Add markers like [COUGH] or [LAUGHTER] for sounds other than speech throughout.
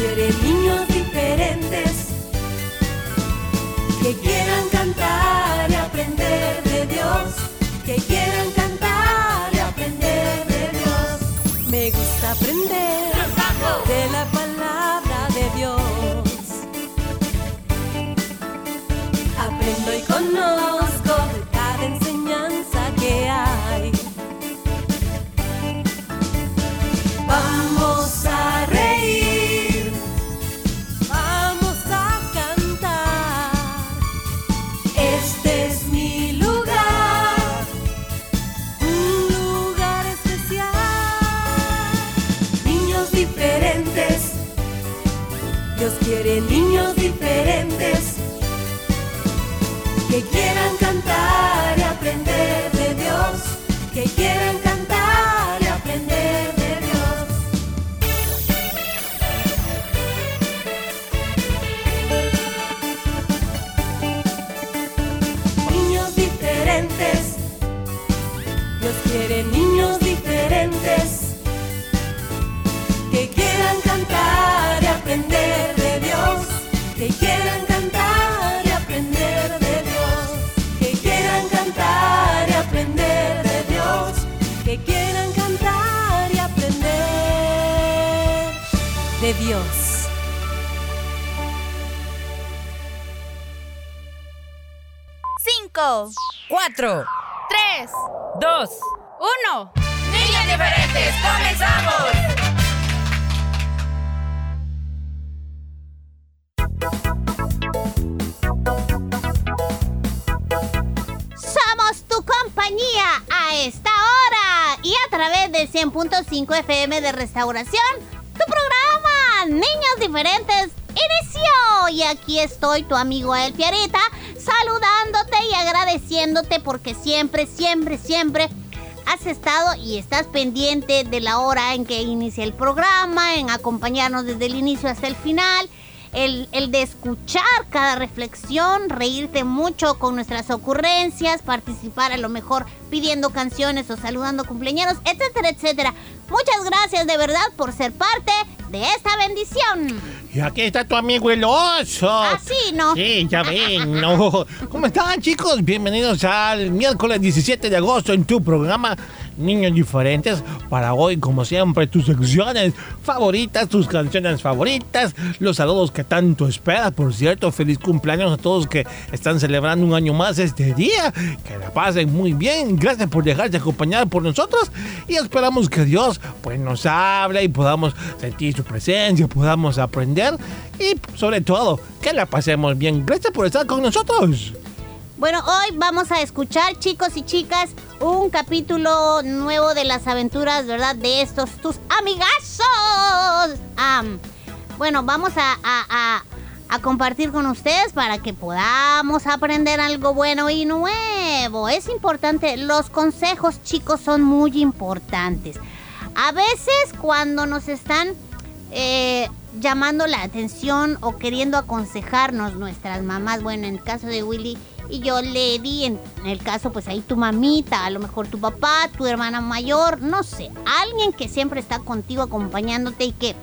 quiere niños diferentes Dios quiere niños diferentes que quieran cantar y aprender de Dios, que quieran cantar Dios. Cinco, Cuatro, tres, dos, uno. niños diferentes, comenzamos. Somos tu compañía a esta hora y a través de 100.5 FM de Restauración, Niños Diferentes inició. Y aquí estoy, tu amigo El Piarita, saludándote y agradeciéndote porque siempre, siempre, siempre has estado y estás pendiente de la hora en que inicia el programa, en acompañarnos desde el inicio hasta el final el, el de escuchar cada reflexión, reírte mucho con nuestras ocurrencias, participar a lo mejor pidiendo canciones o saludando cumpleaños, etcétera, etcétera. Muchas gracias de verdad por ser parte de esta bendición. Y aquí está tu amigo el oso. Así, ¿no? Sí, ya ven, ¿no? ¿Cómo están, chicos? Bienvenidos al miércoles 17 de agosto en tu programa Niños Diferentes. Para hoy, como siempre, tus secciones favoritas, tus canciones favoritas, los saludos que tanto esperas. Por cierto, feliz cumpleaños a todos que están celebrando un año más este día. Que la pasen muy bien. Gracias por dejarse acompañar por nosotros. Y esperamos que Dios pues nos hable y podamos sentir su presencia, podamos aprender y sobre todo que la pasemos bien. Gracias por estar con nosotros. Bueno, hoy vamos a escuchar, chicos y chicas, un capítulo nuevo de las aventuras, ¿verdad? De estos tus amigazos. Am, bueno, vamos a, a- a- a compartir con ustedes para que podamos aprender algo bueno y nuevo. Es importante, los consejos, chicos, son muy importantes. A veces cuando nos están eh, llamando la atención o queriendo aconsejarnos nuestras mamás, bueno, en el caso de Willy y yo le di, en, el caso pues ahí tu mamita, a lo mejor tu papá, tu hermana mayor, no sé, alguien que siempre está contigo acompañándote y que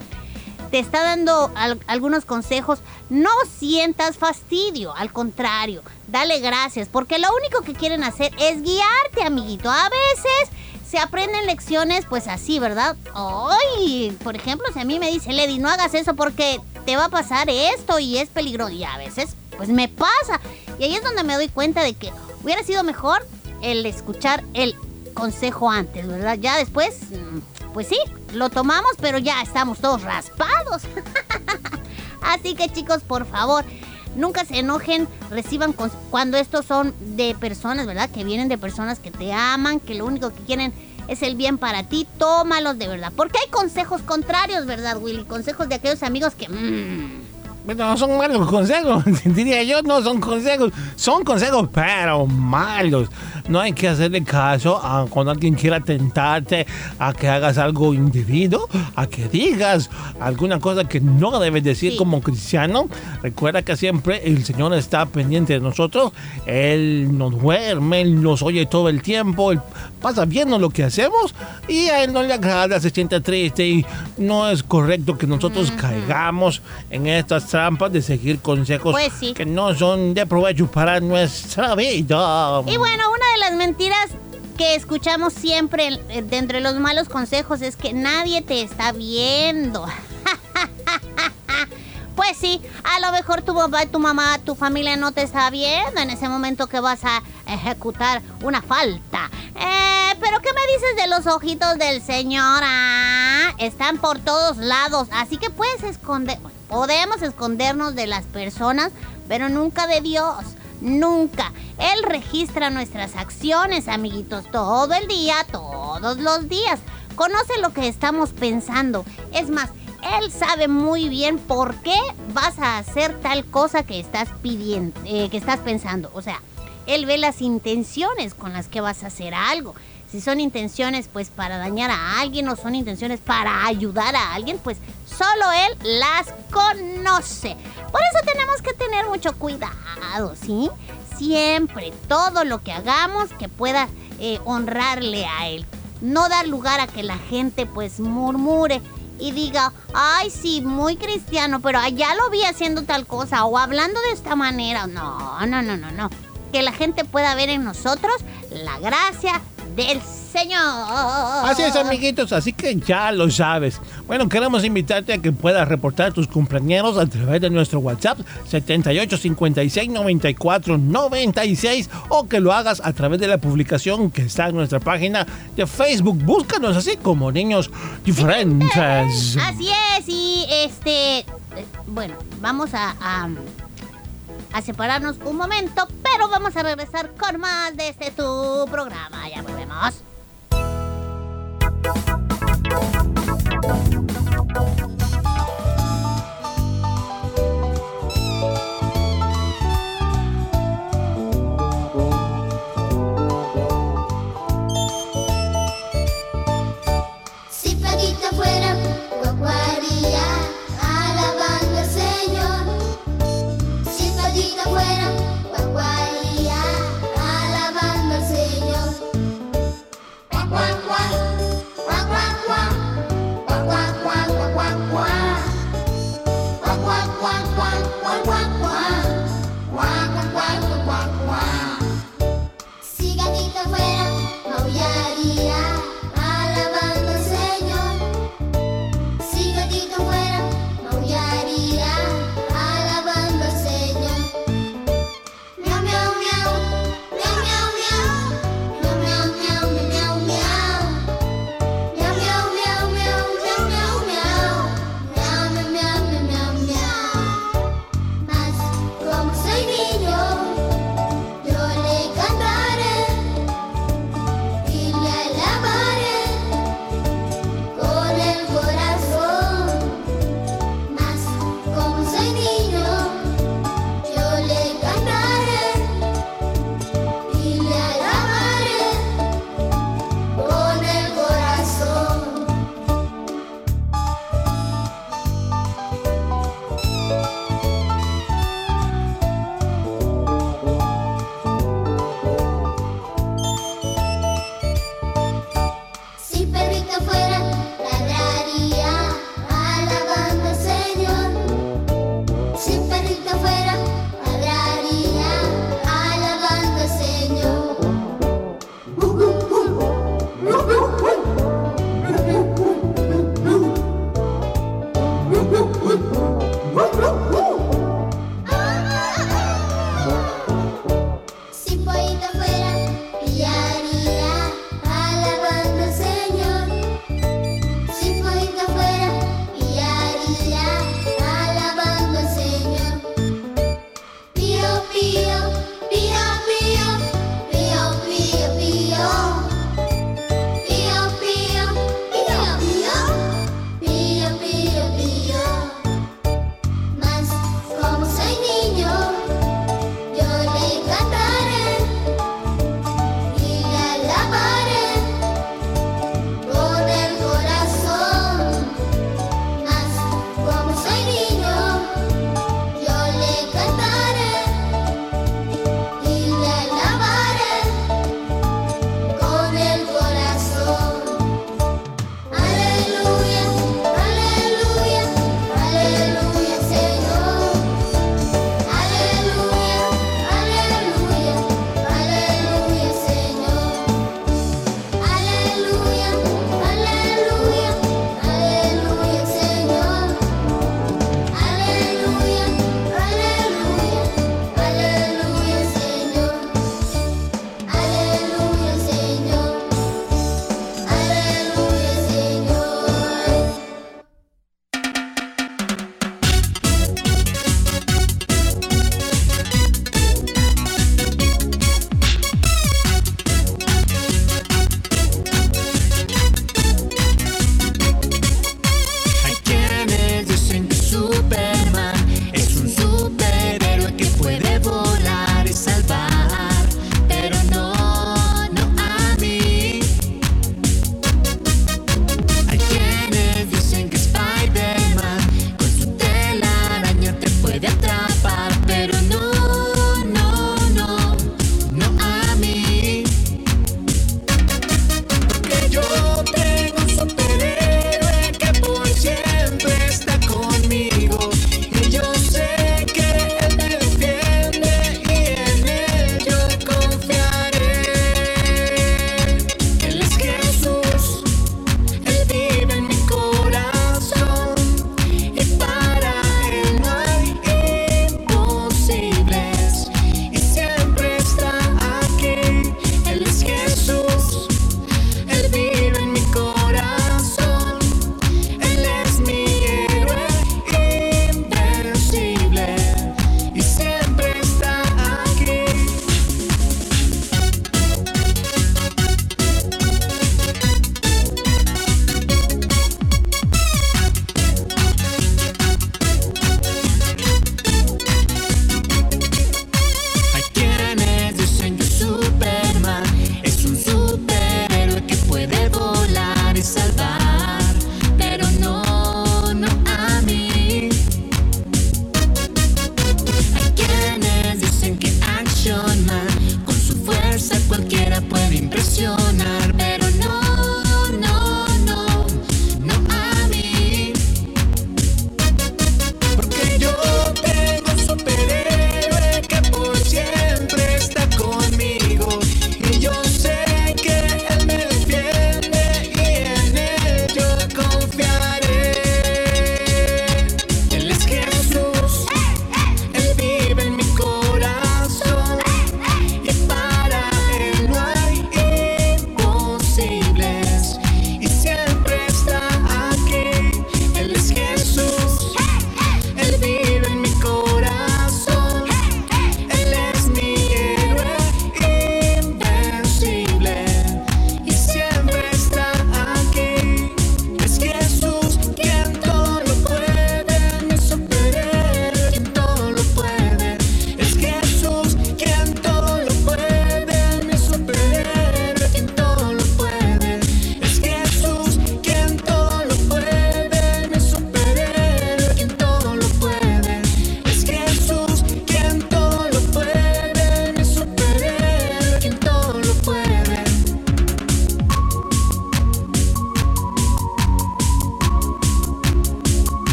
te está dando al- algunos consejos, no sientas fastidio, al contrario, dale gracias, porque lo único que quieren hacer es guiarte, amiguito. A veces se aprenden lecciones pues así, ¿verdad? Ay, por ejemplo, si a mí me dice Lady, no hagas eso porque te va a pasar esto y es peligroso, y a veces pues me pasa. Y ahí es donde me doy cuenta de que hubiera sido mejor el escuchar el consejo antes, ¿verdad? Ya después, mm, pues sí, lo tomamos, pero ya estamos todos raspados. [LAUGHS] Así que chicos, por favor, nunca se enojen, reciban cuando estos son de personas, ¿verdad? Que vienen de personas que te aman, que lo único que quieren es el bien para ti, tómalos de verdad. Porque hay consejos contrarios, ¿verdad, Willy? Consejos de aquellos amigos que... mm, no son malos consejos, [LAUGHS] diría yo, no son consejos, son consejos, pero malos. No hay que hacerle caso a cuando alguien quiera tentarte a que hagas algo indebido, a que digas alguna cosa que no debes decir Sí. como cristiano. Recuerda que siempre el Señor está pendiente de nosotros, Él no duerme, Él nos oye todo el tiempo, Él pasa viendo lo que hacemos y a Él no le agrada, se siente triste y no es correcto que nosotros caigamos en estas trampas de seguir consejos Pues sí. que no son de provecho para nuestra vida. Y bueno, una de las mentiras que escuchamos siempre eh, de entre los malos consejos es que nadie te está viendo. [LAUGHS] Pues sí, a lo mejor tu papá, tu mamá, tu familia no te está viendo en ese momento que vas a ejecutar una falta. Eh, pero ¿qué me dices de los ojitos del Señor? Ah, están por todos lados, así que puedes esconder, podemos escondernos de las personas, pero nunca de Dios. Nunca. Él registra nuestras acciones, amiguitos, todo el día, todos los días. Conoce lo que estamos pensando. Es más, él sabe muy bien por qué vas a hacer tal cosa que estás pidiendo, eh, que estás pensando. O sea, él ve las intenciones con las que vas a hacer algo. Si son intenciones pues para dañar a alguien o son intenciones para ayudar a alguien, pues solo él las conoce. Por eso tenemos que tener mucho cuidado, ¿sí? Siempre, todo lo que hagamos que pueda eh, honrarle a él. No dar lugar a que la gente pues murmure y diga, ay sí, muy cristiano, pero allá lo vi haciendo tal cosa o hablando de esta manera. No, no, no, no, no. Que la gente pueda ver en nosotros la gracia del Señor. Así es, amiguitos, así que ya lo sabes. Bueno, queremos invitarte a que puedas reportar tus cumpleaños a través de nuestro WhatsApp 78569496 o que lo hagas a través de la publicación que está en nuestra página de Facebook. Búscanos así como niños diferentes. Así es, y este. eh, Bueno, vamos a, a, a separarnos un momento, pero vamos a regresar con más de este tu programa. Ya volvemos.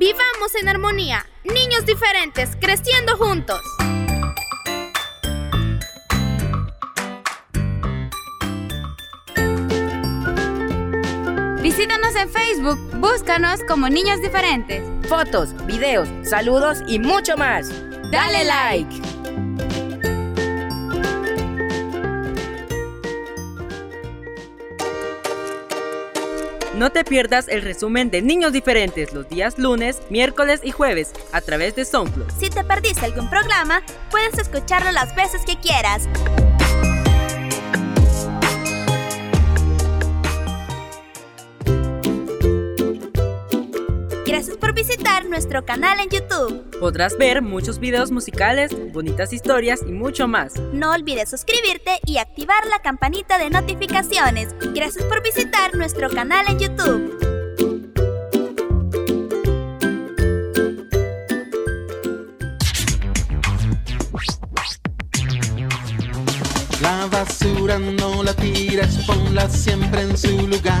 Vivamos en armonía. Niños diferentes, creciendo juntos. Visítanos en Facebook, búscanos como Niños Diferentes. Fotos, videos, saludos y mucho más. Dale like. No te pierdas el resumen de Niños Diferentes los días lunes, miércoles y jueves a través de SoundCloud. Si te perdiste algún programa, puedes escucharlo las veces que quieras. Gracias por visitar nuestro canal en YouTube. Podrás ver muchos videos musicales, bonitas historias y mucho más. No olvides suscribirte y activar la campanita de notificaciones. Gracias por visitar nuestro canal en YouTube. La basura no la tires, ponla siempre en su lugar,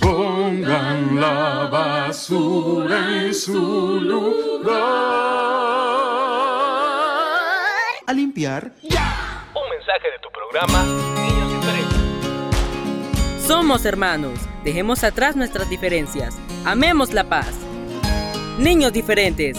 Pongan la basura en su lugar. A limpiar. Un mensaje de tu programa Niños Diferentes. Somos hermanos. Dejemos atrás nuestras diferencias. Amemos la paz. Niños Diferentes.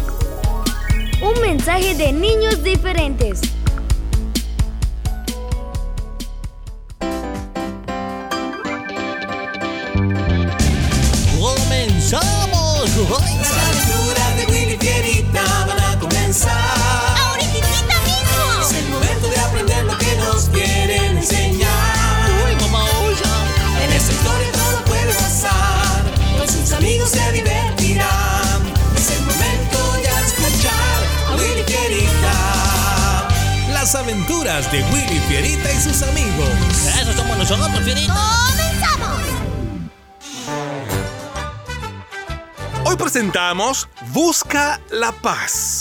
Un mensaje de niños diferentes. Aventuras de Willy Fierita y sus amigos. Eso somos nosotros, Fierita. ¡Comenzamos! Hoy presentamos Busca la Paz.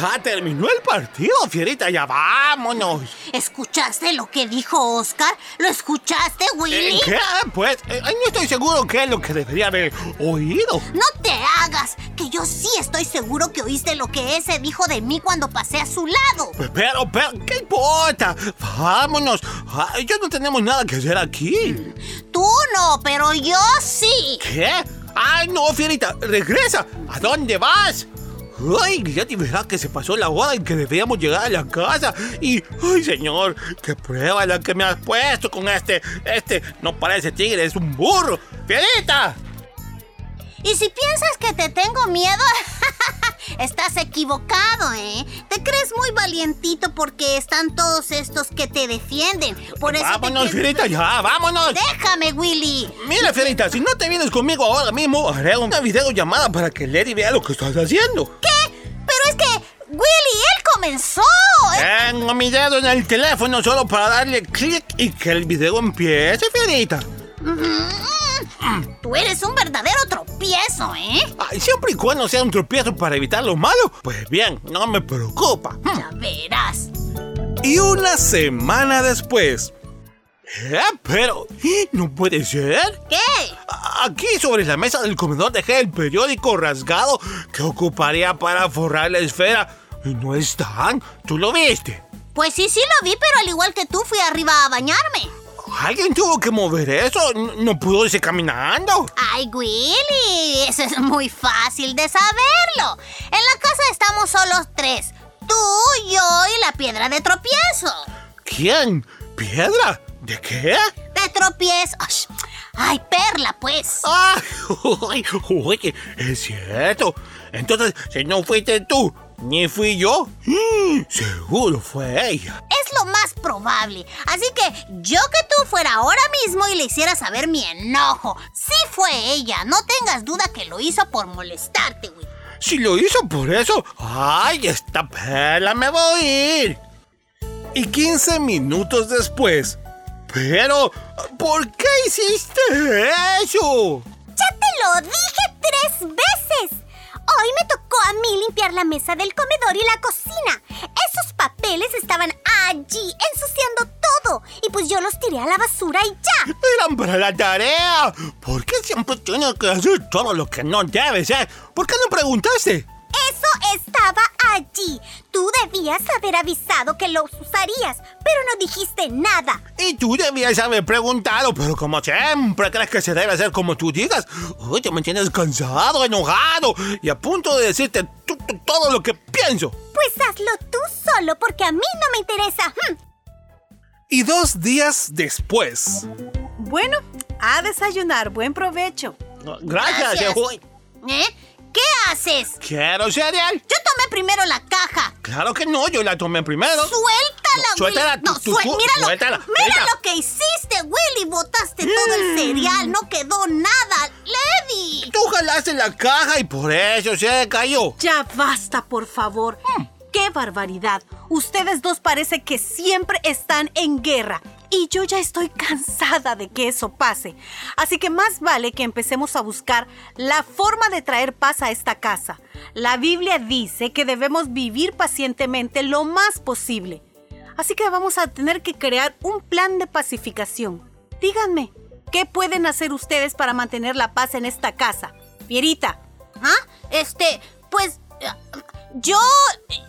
Ya terminó el partido, Fierita, ya vámonos. ¿Escuchaste lo que dijo Oscar? ¿Lo escuchaste, Willy? Eh, ¿Qué? Pues eh, no estoy seguro qué es lo que debería haber oído. No te hagas, que yo sí estoy seguro que oíste lo que ese dijo de mí cuando pasé a su lado. Pero, pero, ¿qué importa? Vámonos. Ay, ya no tenemos nada que hacer aquí. Tú no, pero yo sí. ¿Qué? Ay, no, Fierita, regresa. ¿A dónde vas? Ay, ya te verás que se pasó la hora en que debíamos llegar a la casa. Y, ay, señor, qué prueba la que me has puesto con este. Este no parece tigre, es un burro. ¡Fierita! Y si piensas que te tengo miedo, [LAUGHS] estás equivocado, ¿eh? Te crees muy valientito porque están todos estos que te defienden. Por eso te vámonos, crees- Fierita, ya, vámonos. Déjame, Willy. Mira, Fierita, si no te vienes conmigo ahora mismo, haré una videollamada para que Lady vea lo que estás haciendo. ¿Qué? Pero es que Willy, él comenzó. Tengo mi dedo en el teléfono solo para darle clic y que el video empiece, Fierita. Mm, Tú eres un verdadero tropiezo, ¿eh? Ay, siempre y cuando sea un tropiezo para evitar lo malo, pues bien, no me preocupa. Hmm. Ya verás. Y una semana después. ¿Eh? Pero, no puede ser. ¿Qué? Aquí sobre la mesa del comedor dejé el periódico rasgado que ocuparía para forrar la esfera. Y no están. ¿Tú lo viste? Pues sí, sí lo vi, pero al igual que tú fui arriba a bañarme. ¿Alguien tuvo que mover eso? ¿No, pudo irse caminando? Ay, Willy, eso es muy fácil de saberlo. En la casa estamos solos tres. Tú, yo y la piedra de tropiezo. ¿Quién? ¿Piedra? ¿De qué? De tropiezo. Ay, perla, pues. ¡Ay! [LAUGHS] uy, uy, es cierto. Entonces, si no fuiste tú, ni fui yo, seguro fue ella. Es lo más probable. Así que yo que tú fuera ahora mismo y le hiciera saber mi enojo. Sí fue ella. No tengas duda que lo hizo por molestarte, Willy. Si lo hizo por eso, ¡ay, esta perla me va a oír! Y 15 minutos después, Pero, ¿por qué hiciste eso? ¡Ya te lo dije tres veces! Hoy me tocó a mí limpiar la mesa del comedor y la cocina. Esos papeles estaban allí ensuciando todo. Y pues yo los tiré a la basura y ya. Eran para la tarea. ¿Por qué siempre tienes que hacer todo lo que no debes hacer? ¿Por qué no preguntaste? Eso estaba allí. Tú debías haber avisado que los usarías, pero no dijiste nada. Y tú debías haber preguntado, pero como siempre crees que se debe hacer como tú digas. Oye, me tienes cansado, enojado y a punto de decirte todo lo que pienso. Pues hazlo tú solo porque a mí no me interesa. Hm. y dos días después. Bueno, a desayunar. Buen provecho. Gracias, Gracias. ¿Eh? ¿Qué haces? Quiero cereal. Yo tomé primero la caja. Claro que no, yo la tomé primero. Suéltala, No, suéltala, Willy. No, tú- tú- suel- tú- míralo. suéltala, Mira lo que hiciste, Willy. Botaste todo el cereal. No quedó nada. Levi. Tú jalaste la caja y por eso se cayó. Ya basta, por favor. ¡Qué barbaridad! Ustedes dos parece que siempre están en guerra. Y yo ya estoy cansada de que eso pase. Así que más vale que empecemos a buscar la forma de traer paz a esta casa. La Biblia dice que debemos vivir pacientemente lo más posible. Así que vamos a tener que crear un plan de pacificación. Díganme, ¿qué pueden hacer ustedes para mantener la paz en esta casa? Pierita. ¿Ah? Este, pues. Yo.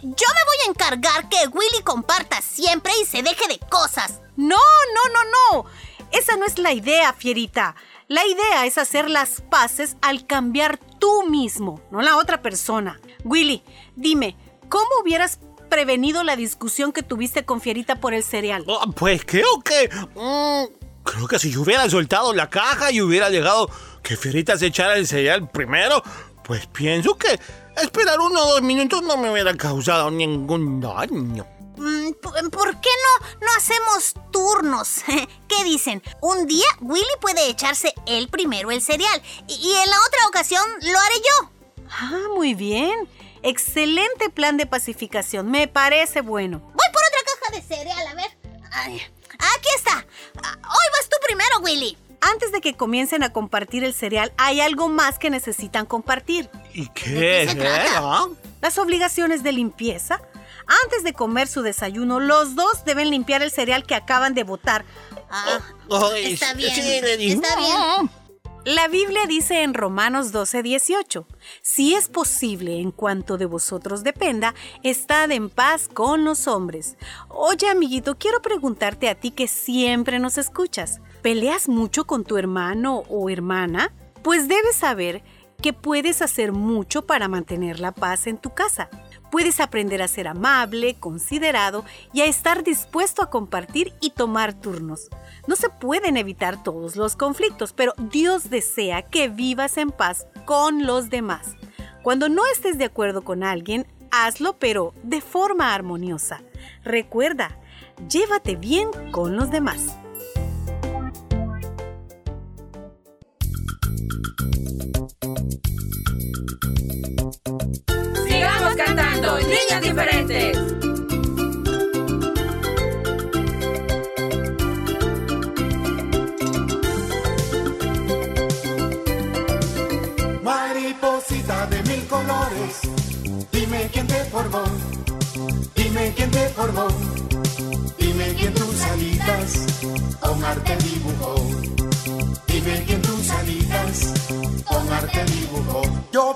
Yo me voy a encargar que Willy comparta siempre y se deje de cosas. No, no, no, no. Esa no es la idea, Fierita. La idea es hacer las paces al cambiar tú mismo, no la otra persona. Willy, dime, ¿cómo hubieras prevenido la discusión que tuviste con Fierita por el cereal? Ah, Pues creo que. mm, creo que si yo hubiera soltado la caja y hubiera llegado que Fierita se echara el cereal primero, pues pienso que esperar uno o dos minutos no me hubiera causado ningún daño. Mm, ¿Por qué no, no hacemos turnos? [LAUGHS] ¿Qué dicen? Un día Willy puede echarse él primero el cereal y, y en la otra ocasión lo haré yo. Ah, muy bien. Excelente plan de pacificación. Me parece bueno. Voy por otra caja de cereal, a ver. Ay, aquí está. Ah, Hoy vas tú primero, Willy. Antes de que comiencen a compartir el cereal, hay algo más que necesitan compartir. ¿Y qué es? ah? Las obligaciones de limpieza. Antes de comer su desayuno, los dos deben limpiar el cereal que acaban de botar. Ah, Ay, está bien. está bien. La Biblia dice en Romanos 12, 18, si es posible en cuanto de vosotros dependa, estad en paz con los hombres. Oye, amiguito, quiero preguntarte a ti que siempre nos escuchas, ¿peleas mucho con tu hermano o hermana? Pues debes saber que puedes hacer mucho para mantener la paz en tu casa. Puedes aprender a ser amable, considerado y a estar dispuesto a compartir y tomar turnos. No se pueden evitar todos los conflictos, pero Dios desea que vivas en paz con los demás. Cuando no estés de acuerdo con alguien, hazlo, pero de forma armoniosa. Recuerda, llévate bien con los demás. Niños diferentes. Mariposita de mil colores, dime quién te formó, dime quién te formó, dime quién tus alitas con arte dibujó. Dime quién tus alitas con arte dibujó.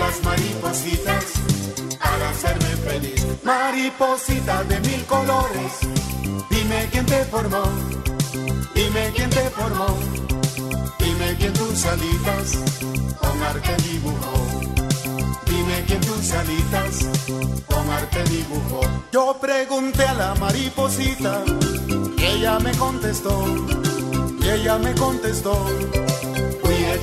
Las maripositas para hacerme feliz. Mariposita de mil colores, dime quién te formó. Dime quién te formó. Dime quién tus alitas con arte dibujó. Dime quién tus alitas con arte dibujó. Yo pregunté a la mariposita y ella me contestó. Y ella me contestó.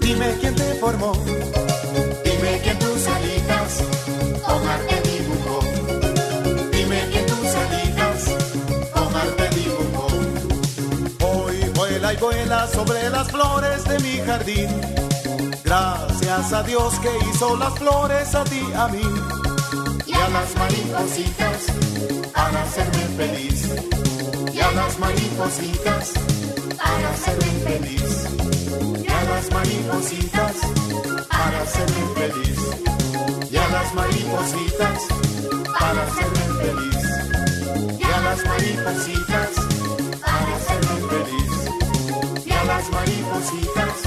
Dime quién te formó, dime quién tus alitas con arte dibujó. Dime quién tus alitas con arte dibujó. Hoy vuela y vuela sobre las flores de mi jardín. Gracias a Dios que hizo las flores a ti, a mí. Y a las maripositas para hacerme feliz. Y a las maripositas para hacerme feliz. Y a las maripositas para hacerme feliz. Y a las maripositas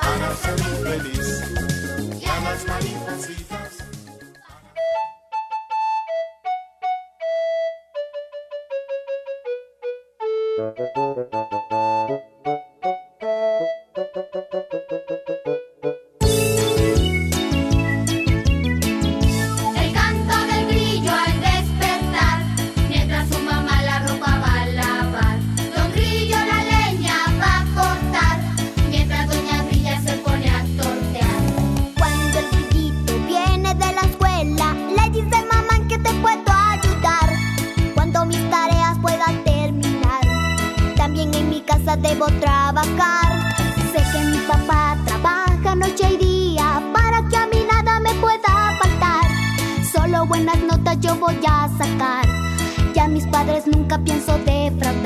para hacerme feliz. Y a las maripositas. Nunca pienso defraudar.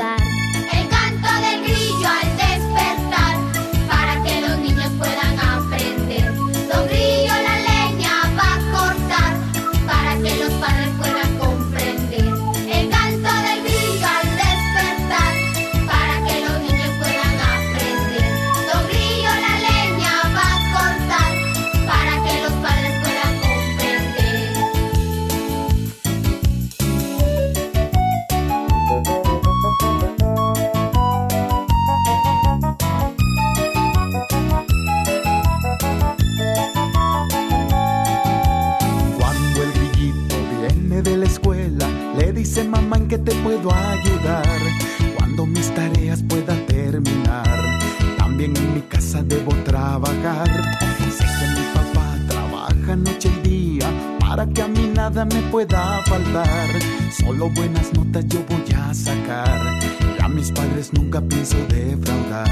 Para que a mí nada me pueda faltar. Solo buenas notas yo voy a sacar. Y a mis padres nunca pienso defraudar.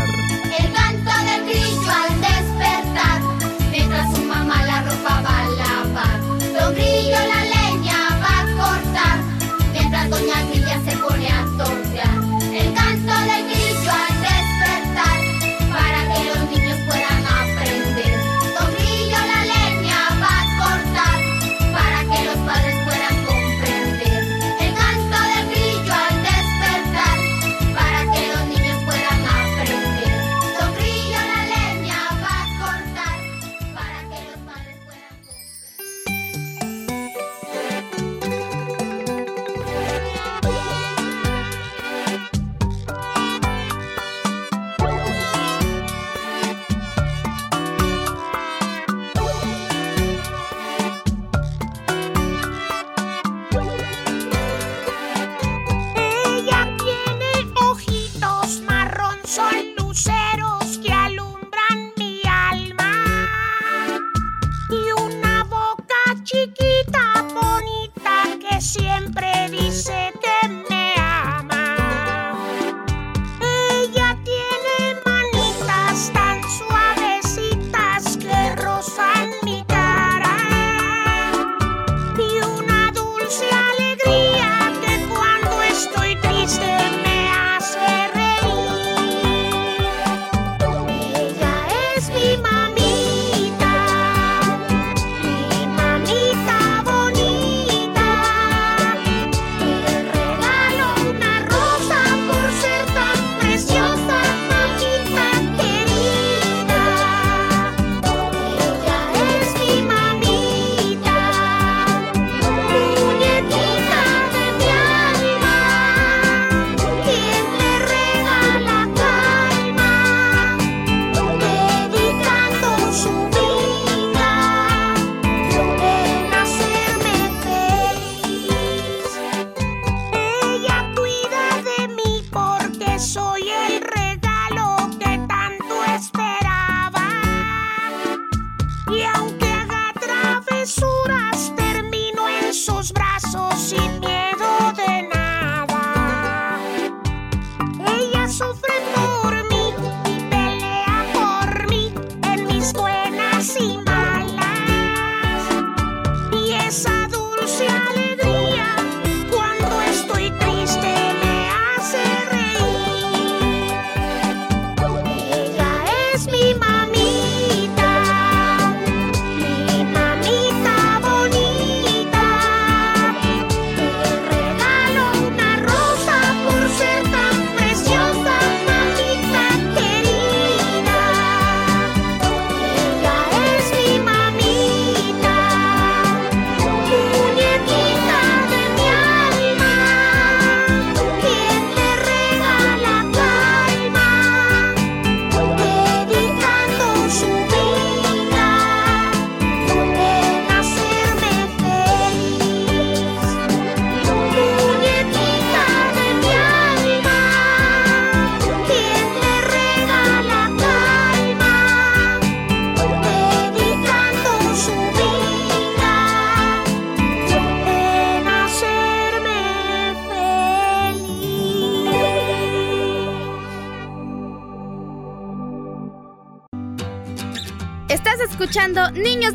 El canto del grillo al despertar, mientras su mamá la ropa va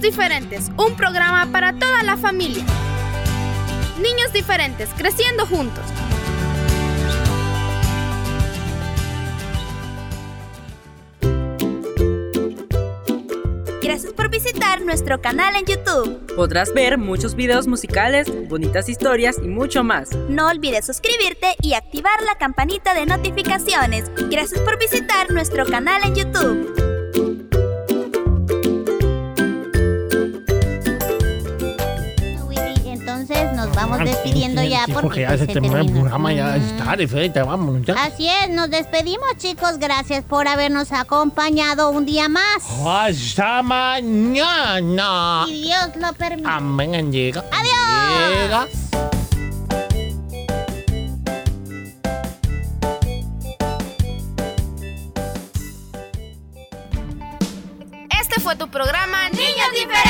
Niños Diferentes, un programa para toda la familia. Niños Diferentes, creciendo juntos. Gracias por visitar nuestro canal en YouTube. Podrás ver muchos videos musicales, bonitas historias y mucho más. No olvides suscribirte y activar la campanita de notificaciones. Gracias por visitar nuestro canal en YouTube. Vamos despidiendo ya Sí, porque, ya pues, se se terminó el programa, ya está de fecha, vámonos ya. Así es, nos despedimos chicos, gracias por habernos acompañado un día más. Hasta mañana. Si Dios lo permite. Amén, llega. Adiós. Llega. Este fue tu programa Niños Diferentes.